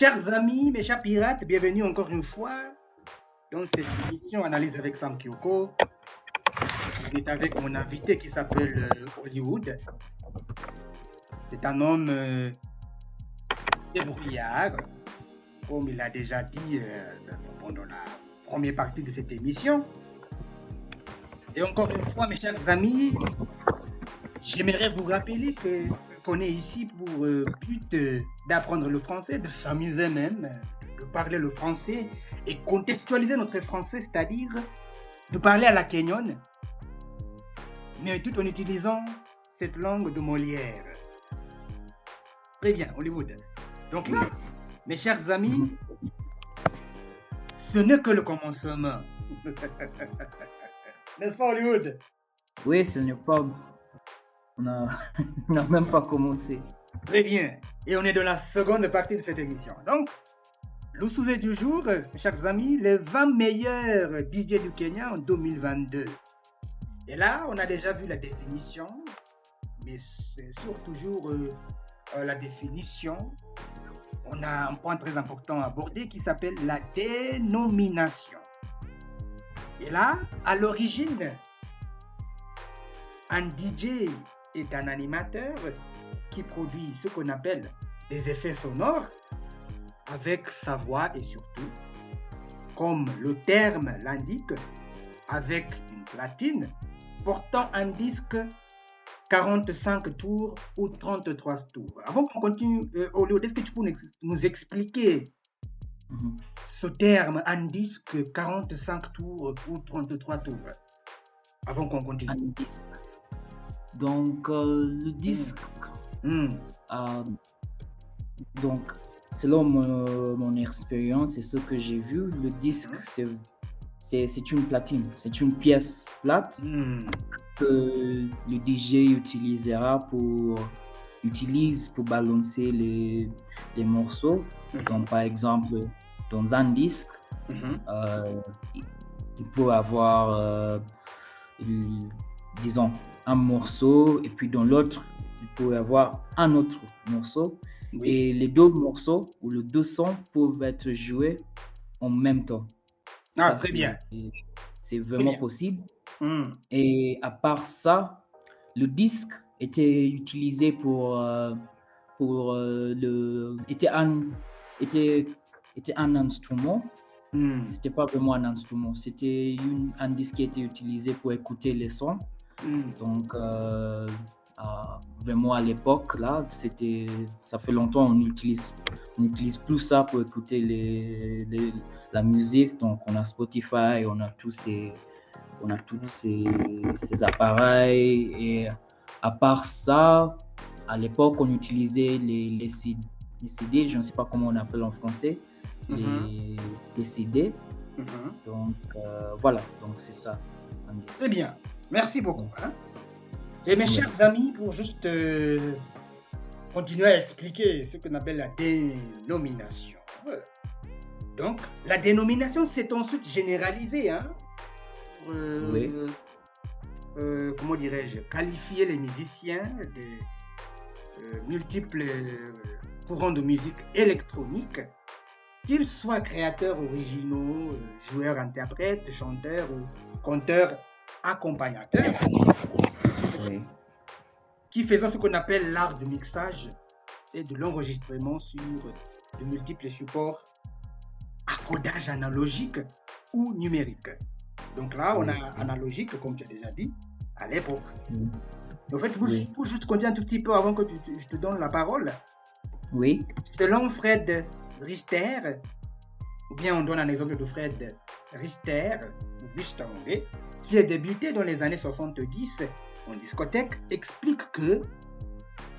chers amis, mes chers pirates, bienvenue encore une fois dans cette émission Analyse avec Sam Kyoko. Je suis avec mon invité qui s'appelle euh, Hollywood. C'est un homme euh, débrouillard, comme il a déjà dit euh, pendant la première partie de cette émission. Et encore une fois, mes chers amis, j'aimerais vous rappeler que qu'on est ici pour euh, euh, d'apprendre le français, de s'amuser même, euh, de parler le français et contextualiser notre français, c'est-à-dire de parler à la kenyonne, mais tout en utilisant cette langue de Molière. Très bien, Hollywood. Donc là, mes chers amis, ce n'est que le commencement. N'est-ce pas, Hollywood? Oui, ce n'est pas. On n'a même pas commencé. Très bien. Et on est dans la seconde partie de cette émission. Donc, le sujet du jour, chers amis, les 20 meilleurs DJ du Kenya en 2022. Et là, on a déjà vu la définition, mais c'est surtout toujours euh, euh, la définition. On a un point très important à aborder qui s'appelle la dénomination. Et là, à l'origine, un DJ est un animateur qui produit ce qu'on appelle des effets sonores avec sa voix et surtout, comme le terme l'indique, avec une platine portant un disque 45 tours ou 33 tours. Avant qu'on continue, euh, Hollywood, est-ce que tu peux nous expliquer Mhm. ce terme, un disque 45 tours ou 33 tours Avant qu'on continue? Un disque. Donc, euh, le disque, Hmm. euh, donc, selon mon, mon expérience et ce que j'ai vu, le disque, c'est, c'est, une platine, c'est une pièce plate Hmm. que le DJ utilisera pour, utilise pour balancer les, les morceaux. Donc, par exemple, dans un disque, euh, il- peut avoir, euh, disons, un morceau, et puis dans l'autre, il peut y avoir un autre morceau. Oui. Et les deux morceaux ou les deux sons peuvent être joués en même temps. Ah, Ça, très bien. C'est vraiment bien. possible. Hmm. Et à part ça, le disque était utilisé pour, euh, pour euh, le. était un, était, était un instrument. Hmm. C'était pas vraiment un instrument, c'était un disque qui était utilisé pour écouter les sons. Donc, euh, à- vraiment à l'époque, là, c'était, ça fait longtemps, on utilise, on n'utilise plus ça pour écouter les, les- la musique. Donc, on a Spotify, on a tous ces, on a tous ces, ces appareils. Et à part ça, à l'époque, on utilisait les, les, C- les CD, je ne sais pas comment on appelle en français, les, Mhm. les CD. Mhm. Donc, euh, voilà, donc c'est ça. Très bien. Merci beaucoup. hein. Et mes chers amis, pour juste euh, continuer à expliquer ce qu'on appelle la dénomination. Donc, la dénomination, c'est ensuite généralisé. Hein, pour, euh, Oui. euh, comment dirais-je Qualifier les musiciens des multiples courants de musique électronique, qu'ils soient créateurs originaux, euh, joueurs, interprètes, chanteurs ou conteurs, accompagnateurs, Oui. qui faisant ce qu'on appelle l'art du mixage et de l'enregistrement sur de multiples supports à codage analogique ou numérique. Donc là, on a analogique, comme tu as déjà dit, à l'époque. En fait, pour, Oui. pour juste continuer un tout petit peu avant que tu- tu- je te donne la parole, Oui. selon Fred Rister, ou bien on donne un exemple de Fred Rister, ou Richter, qui a débuté dans les années 70 en discothèque, explique que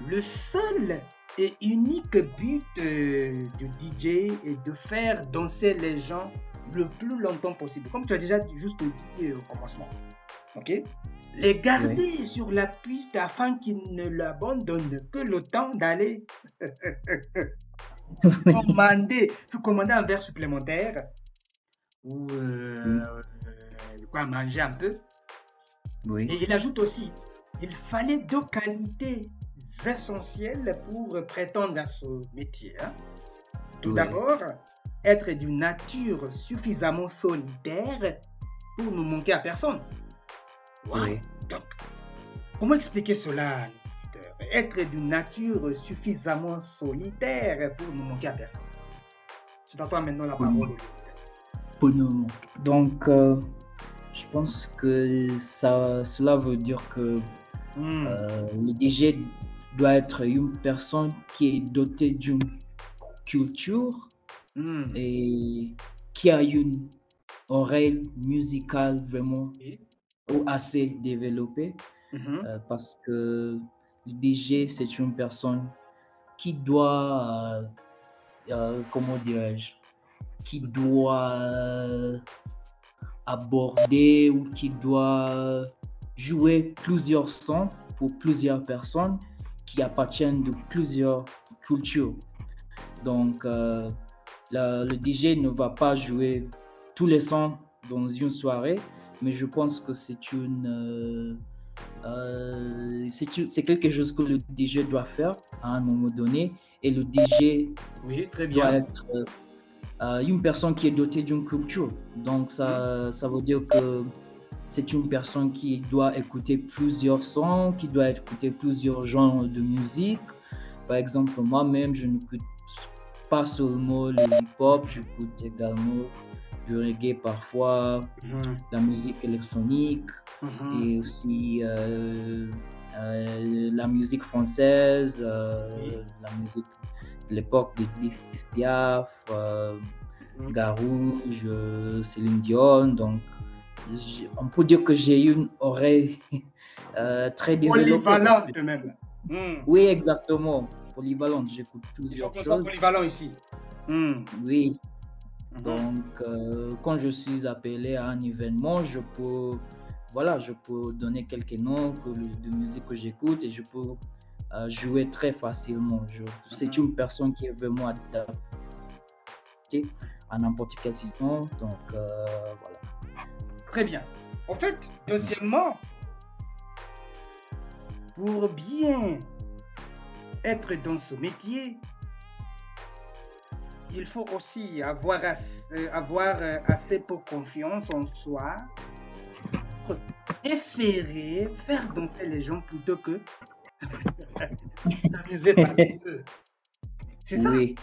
le seul et unique but euh, du DJ est de faire danser les gens le plus longtemps possible, comme tu as déjà juste dit euh, au commencement. Ok? Les garder sur la piste afin qu'ils ne l'abandonnent que le temps d'aller commander, se commander un verre supplémentaire ou euh, euh, quoi manger un peu. Oui. Et il ajoute aussi, il fallait deux qualités essentielles pour prétendre à ce métier. hein. Tout d'abord, être d'une nature suffisamment solitaire pour ne manquer à personne. Oui. Donc, comment expliquer cela Être d'une nature suffisamment solitaire pour ne manquer à personne. C'est à toi maintenant la parole. Pour nous manquer. Donc, euh, je pense que ça, cela veut dire que Hmm. euh, le DJ doit être une personne qui est dotée d'une culture Hmm. et qui a une oreille musicale vraiment ou assez développée Mhm. euh, parce que le DJ c'est une personne qui doit, euh, comment dirais-je, qui doit aborder ou qui doit jouer plusieurs sons pour plusieurs personnes qui appartiennent de plusieurs cultures. Donc, euh, la- le DJ ne va pas jouer tous les sons dans une soirée, mais je pense que c'est une, euh, euh, c'est quelque chose que le DJ doit faire à un moment donné, et le DJ Oui, très doit être euh, une personne qui est dotée d'une culture. Donc ça, ça veut dire que c'est une personne qui doit écouter plusieurs sons, qui doit écouter plusieurs genres de musique. Par exemple, moi-même, je n'écoute pas seulement le hip-hop, j'écoute également du reggae parfois, Mhm. la musique électronique Mhm. et aussi euh, euh, la musique française, euh, la musique l'époque de Edith Piaf, euh, Mhm. Garouge, euh, Céline Dion. Donc, on peut dire que j'ai une oreille euh, très développée. Polyvalente même. Hmm. Oui, exactement. Polyvalente, j'écoute plusieurs choses. polyvalent ici. Hmm. Oui, Mhm. Donc, euh, quand je suis appelé à un événement, je peux, voilà, je peux donner quelques noms que, de musique que j'écoute et je peux euh, jouer très facilement. C'est une personne qui est vraiment adaptée à n'importe quelle situation. Donc, euh, voilà. Très bien. En fait, deuxièmement, pour bien être dans ce métier, il faut aussi avoir, as- euh, avoir euh, assez pour confiance en soi, préférer faire danser les gens plutôt que s'amuser parmi eux. C'est ça? Oui.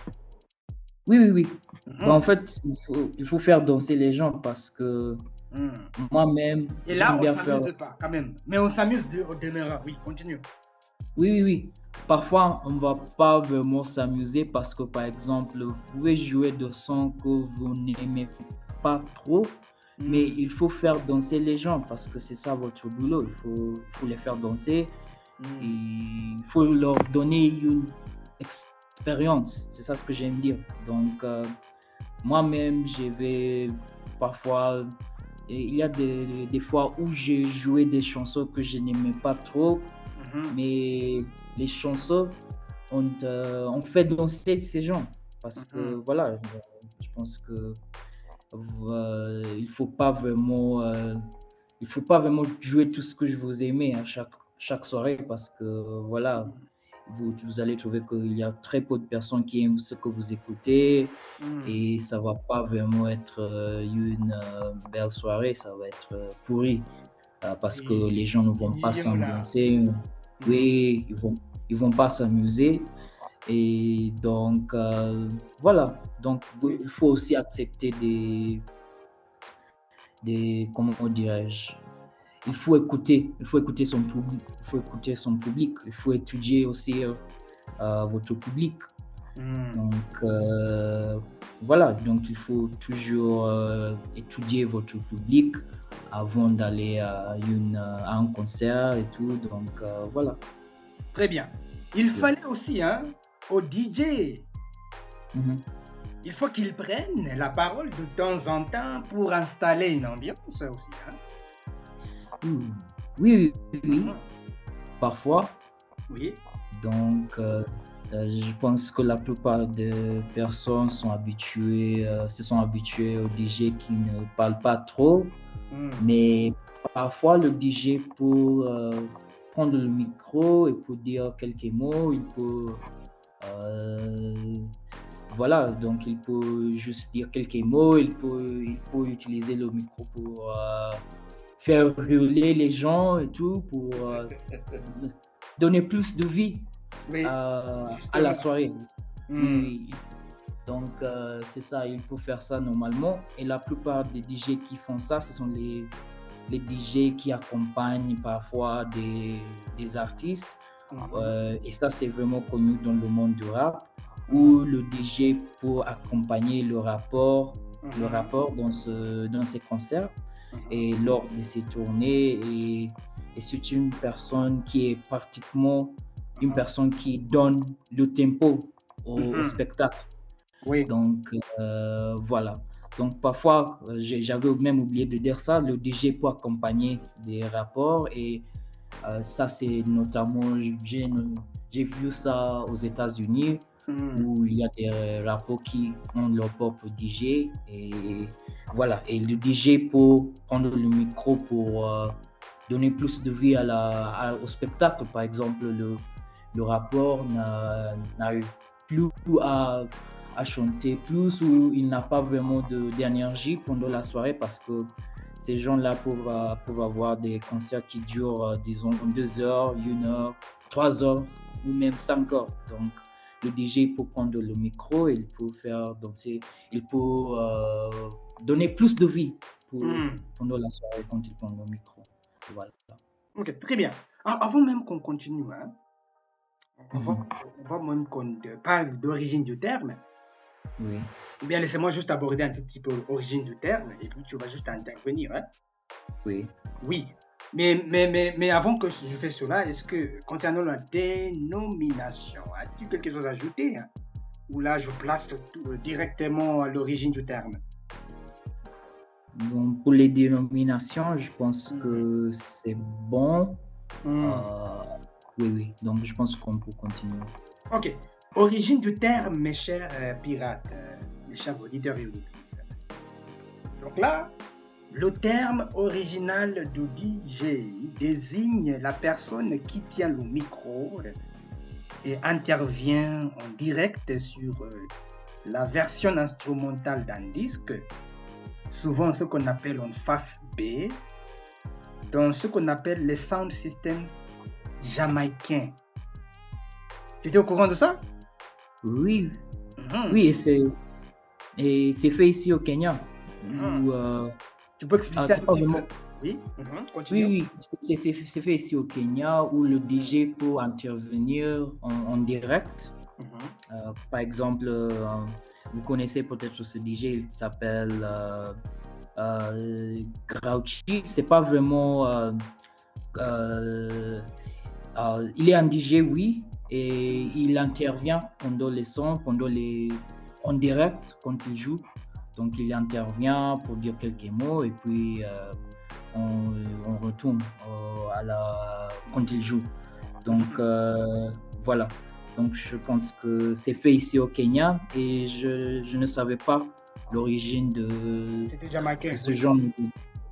Oui, oui, oui. Mhm. Bon, en fait, il faut, il faut faire danser les gens parce que Mhm. moi-même, Et là, on ne faire. s'amuse pas quand même. Mais on s'amuse de- au demeurant. Oui, continue. Oui, oui, oui. Parfois, on va pas vraiment s'amuser parce que, par exemple, vous pouvez jouer de sons que vous n'aimez pas trop, mais Mhm. il faut faire danser les gens parce que c'est ça votre boulot. Il faut, il faut les faire danser. Il faut leur donner une expérience. C'est ça ce que j'aime dire. Donc, euh, moi-même, je vais parfois. il y a des, des fois où j'ai joué des chansons que je n'aimais pas trop, Mhm. mais les chansons ont, euh, ont fait danser ces gens. Parce que Mhm. voilà, je pense que euh, il faut pas vraiment, euh, il faut pas vraiment jouer tout ce que je vous aimais à chaque, chaque soirée parce que voilà, vous, vous allez trouver qu'il y a très peu de personnes qui aiment ce que vous écoutez Mhm. et ça va pas vraiment être euh, une euh, belle soirée, ça va être euh, pourri. Parce que les gens ne vont pas s'ambiancer, oui, ils vont, ils vont pas s'amuser. Et donc euh, voilà, donc il faut aussi accepter des, des comment dirais-je, il faut écouter, il faut écouter son public, il faut écouter son public, il faut étudier aussi euh, euh, votre public. Mhm. Donc euh, voilà, donc il faut toujours euh, étudier votre public avant d'aller à, une, à un concert et tout. Donc voilà. Très bien. Il fallait aussi, hein, au DJ, Mhm. il faut qu'il prenne la parole de temps en temps pour installer une ambiance aussi. hein. Mm. Oui, oui, oui, parfois. Oui. Donc euh, euh, je pense que la plupart des personnes sont habituées, euh, se sont habituées au DJ qui ne parle pas trop. Mhm. Mais parfois, le DJ, pour euh, prendre le micro et pour dire quelques mots, il peut voilà, donc il peut juste dire quelques mots, il peut, il peut utiliser le micro pour euh, faire hurler les gens et tout, pour euh, donner plus de vie à la soirée. Hmm. Donc c'est ça, il peut faire ça normalement. Et la plupart des DJ qui font ça, ce sont les, les DJ qui accompagnent parfois des, des artistes. Mhm. et ça, c'est vraiment connu dans le monde du rap, où le DJ pour accompagner le rapport, le rapport dans, ce, dans ces concerts. Et lors de ces tournées. Et, et c'est une personne qui est pratiquement une personne qui donne le tempo au, spectacle. Oui. Donc, euh, voilà. Donc parfois, euh, j'avais même oublié de dire ça, le DJ peut accompagner des rapports et euh, ça c'est notamment, j'ai vu ça aux États-Unis hmm. où il y a des rapports qui ont leur propre DJ et voilà, et le DJ peut prendre le micro pour euh, donner plus de vie à la, au spectacle. Par exemple, le, le rapport n'arrive plus à à chanter plus ou il n'a pas vraiment d'énergie pendant la soirée parce que ces gens-là peuvent, peuvent, avoir des concerts qui durent, euh, disons, deux heures, une heure, trois heures ou même cinq heures. Donc, le DJ peut prendre le micro, il peut faire danser, il peut euh, donner plus de vie pour, hmm. pendant la soirée quand il prend le micro. Voilà. Ok, très bien. Avant même qu'on continue, hein, va, mhm. même qu'on parle d'origine du terme. Oui. Ou bien laissez-moi juste aborder un tout petit peu l'origine du terme et puis tu vas juste intervenir. Hein? Oui. Oui. Mais, mais, mais, mais avant que je fasse cela, est-ce que concernant la dénomination, as-tu quelque chose à ajouter hein? Ou là, je place tout, directement à l'origine du terme? Donc, pour les dénominations, je pense mm. que c'est bon. Mm. Euh, oui, oui. Donc, je pense qu'on peut continuer. Ok. Origine du terme, mes chers euh, pirates, euh, mes chers auditeurs et auditrices. Donc là, le terme original du DJ désigne la personne qui tient le micro et intervient en direct sur euh, la version instrumentale d'un disque, souvent ce qu'on appelle en face B, dans ce qu'on appelle les sound systems jamaïcains. Tu es au courant de ça? Oui, mhm. oui, et c'est fait ici au Kenya. Mhm. Euh, tu peux expliquer ah, un Oui, mhm, oui, oui, c'est fait ici au Kenya où le DJ peut intervenir en, direct. Euh, par exemple, euh, vous connaissez peut-être ce DJ, il s'appelle euh, Grouchy. C'est pas vraiment. il est un DJ, oui, et il intervient pendant les sons, pendant les en direct quand il joue. Donc il intervient pour dire quelques mots et puis euh, on, retourne euh, à la, quand il joue. Donc euh, voilà. Donc je pense que c'est fait ici au Kenya et je, je ne savais pas l'origine de, ce genre de...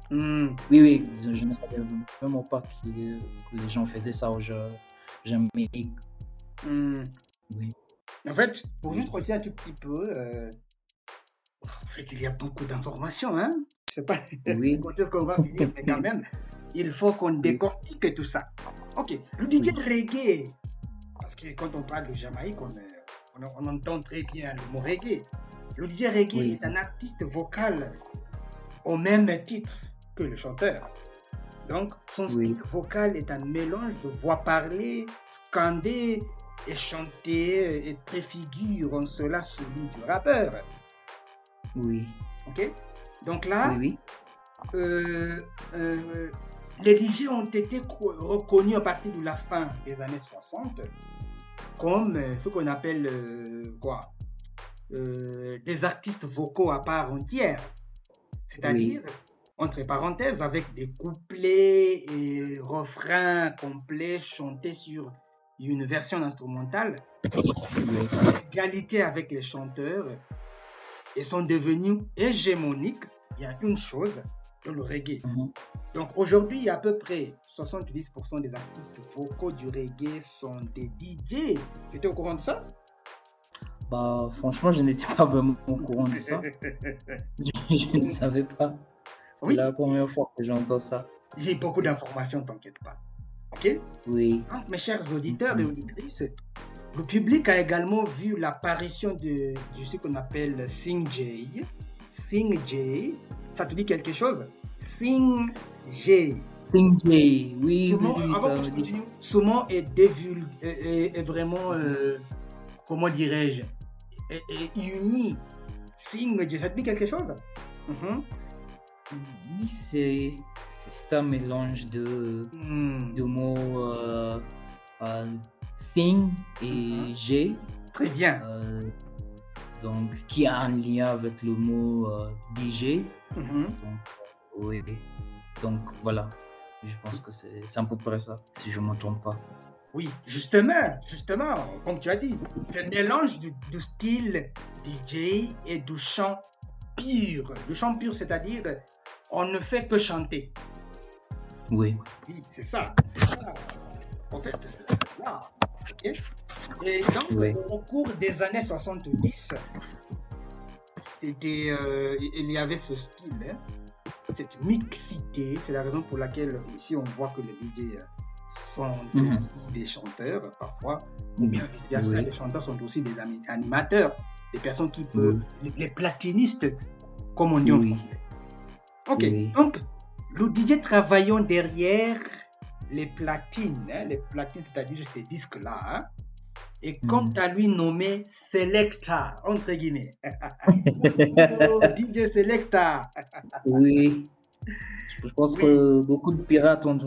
Hmm. Oui, oui, je, ne savais vraiment pas que, les gens faisaient ça au Jamaïque. Hmm. Oui. En fait, pour juste continuer un tout petit peu, en fait, il y a beaucoup d'informations, hein. Je sais pas oui. quand est-ce qu'on va finir, mais quand même, il faut qu'on décortique tout ça. Ok, le DJ reggae, parce que quand on parle de Jamaïque, on, on, entend très bien le mot reggae. Le DJ reggae est un artiste vocal au même titre que le chanteur. Donc, son style vocal est un mélange de voix parlée, scandée et chanter et préfigure en cela celui du rappeur. Oui. Ok? Donc là, oui, euh, euh, les DJ ont été reconnus à partir de la fin des années 60 comme euh, ce qu'on appelle quoi? Des artistes vocaux à part entière. C'est-à-dire, entre parenthèses, avec des couplets et refrains complets chantés sur une version instrumentale, égalité avec les chanteurs, et sont devenus hégémoniques. Il y a une chose, le reggae. Mhm. Donc aujourd'hui, à peu près 70% des artistes vocaux du reggae sont des DJ. Tu étais au courant de ça? Bah, franchement, je n'étais pas vraiment au courant de ça. je, ne savais pas. C'est la première fois que j'entends ça. J'ai beaucoup d'informations, t'inquiète pas. Ok? Oui. mes chers auditeurs et auditrices, le public a également vu l'apparition de, de, ce qu'on appelle Sing J. Sing J, ça te dit quelque chose? Sing J. Sing J, oui, oui, oui, ça. Ce mot est, est, vraiment, euh, comment dirais-je, est, uni. Sing J, ça te dit quelque chose? Mm-hmm. Oui, c'est un mélange de, hmm. de mots euh, euh, sing et mm-hmm. G. Très bien. Euh, donc, qui a un lien avec le mot DJ. Mm-hmm. Donc, oui. Donc, voilà. Je pense que c'est à peu près ça, si je ne me trompe pas. Oui, justement, justement, comme tu as dit, c'est un mélange du, du, style DJ et du chant pur. Le chant pur, c'est-à-dire, on ne fait que chanter. Oui. Oui, c'est ça. C'est ça. En fait, là. Et donc, au cours des années 70, c'était, euh, il y avait ce style, hein, cette mixité. C'est la raison pour laquelle ici on voit que les DJ sont mhm. aussi des chanteurs parfois, ou bien vice-versa, les chanteurs sont aussi des animateurs, des personnes qui peuvent, les platinistes, comme on dit en français. Ok, donc le DJ travaillant derrière les platines, hein, les platines, c'est-à-dire ces disques-là, hein, et quant hmm. à lui nommé Selecta, entre guillemets. oh, DJ Selecta. oui. Je pense que beaucoup de pirates ont,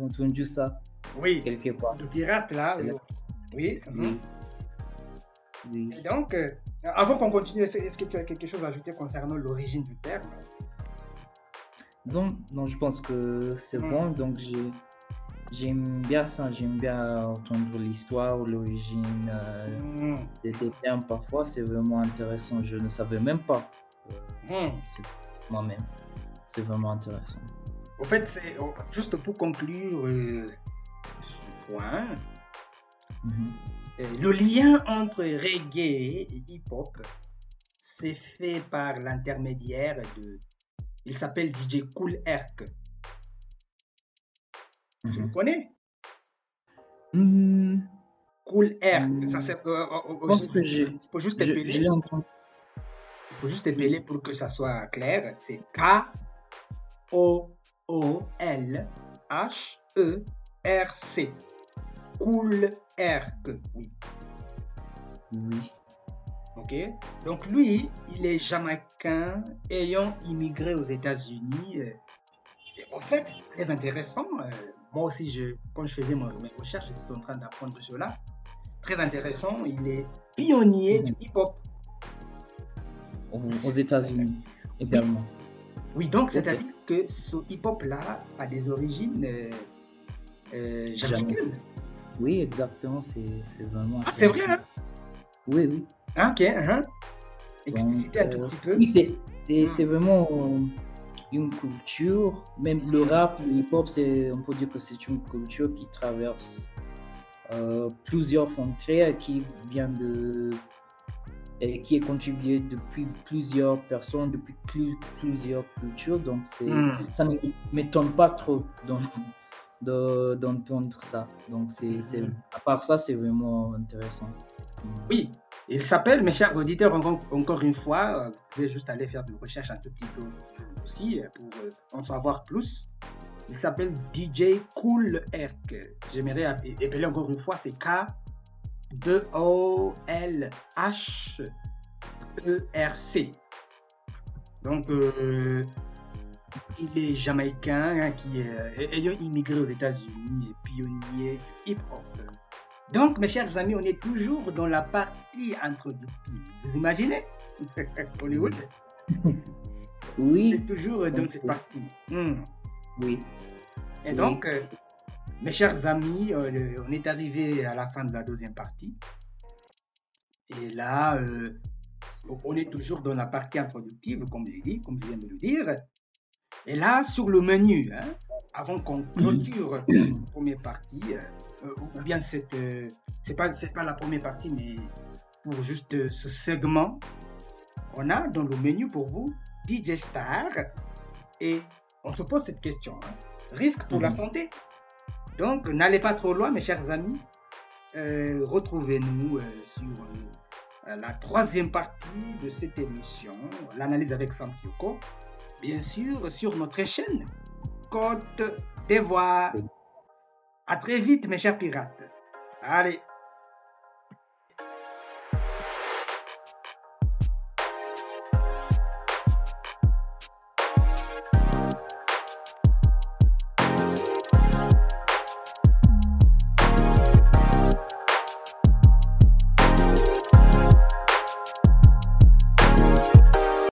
entendu ça. Oui. Quelque part. De pirates, là. Oui. Oui. oui. donc, euh, avant qu'on continue, est-ce que tu as quelque chose à ajouter concernant l'origine du terme? Donc, non, je pense que c'est hmm. bon. Donc, j'aime bien ça. J'aime bien entendre l'histoire, l'origine euh, hmm. des, termes. Parfois, c'est vraiment intéressant. Je ne savais même pas. Euh, hmm. Moi-même. C'est vraiment intéressant. Au fait, c'est juste pour conclure euh, ce point. Mhm. Le lien entre reggae et hip-hop c'est fait par l'intermédiaire de il s'appelle DJ Cool Herc. Tu le mhm. connais? Hmm. Cool Herc. Ça c'est. Euh, euh, euh, que j'ai. Il faut juste épeler. Il faut juste épeler pour que ça soit clair. C'est K O O L H E. Cool. Oui. Oui. Ok Donc lui, il est jamaïcain ayant immigré aux États-Unis. En fait, très intéressant. Euh, moi aussi, je, quand je faisais mes recherches, j'étais en train d'apprendre cela. Très intéressant. Il est pionnier du hip-hop. Aux États-Unis également. Oui, donc c'est-à-dire que ce hip-hop-là a des origines euh, jamaïcaines. Oui, exactement. C'est vraiment. Ah, c'est vrai, hein? Oui, oui. Ah, ok, uh-huh. Expliciter un tout euh, petit peu. Oui, hmm. c'est vraiment une culture. Même le rap, le hip-hop, on peut dire que c'est une culture qui traverse euh, plusieurs frontières, qui vient de. Et qui est contribuée depuis plusieurs personnes, depuis plusieurs cultures. Donc, hmm. ça ne m'étonne pas trop d'entendre ça. Donc, c'est hmm. à part ça, c'est vraiment intéressant. Oui, il s'appelle, mes chers auditeurs, encore, une fois, euh, vous pouvez juste aller faire des recherches un tout petit peu aussi euh, pour euh, en savoir plus. Il s'appelle DJ Cool Herc. J'aimerais appeler encore une fois, c'est K-2-O-L-H-E-R-C. Donc, il est jamaïcain hein, qui est ayant immigré aux États-Unis pionnier hip-hop. Donc, mes chers amis, on est toujours dans la partie introductive. Vous imaginez Hollywood? Oui. On est toujours dans cette partie. Hmm. Oui. Et donc, euh, mes chers amis, euh, on est arrivé à la fin de la deuxième partie. Et là, euh, on est toujours dans la partie introductive, comme je dit, comme je viens de le dire. Et là, sur le menu, hein, avant qu'on clôture la première partie, ou bien cette, euh, c'est pas, c'est pas la première partie, mais pour juste ce segment. On a dans le menu pour vous DJ Star et on se pose cette question. hein. Risque pour la Mhm. santé Donc, n'allez pas trop loin, mes chers amis. Euh, Retrouvez-nous euh, sur euh, la troisième partie de cette émission, l'analyse avec Sam Kyoko. Bien sûr, sur notre chaîne Côte d'Ivoire. Oui. À très vite, mes chers pirates. Allez.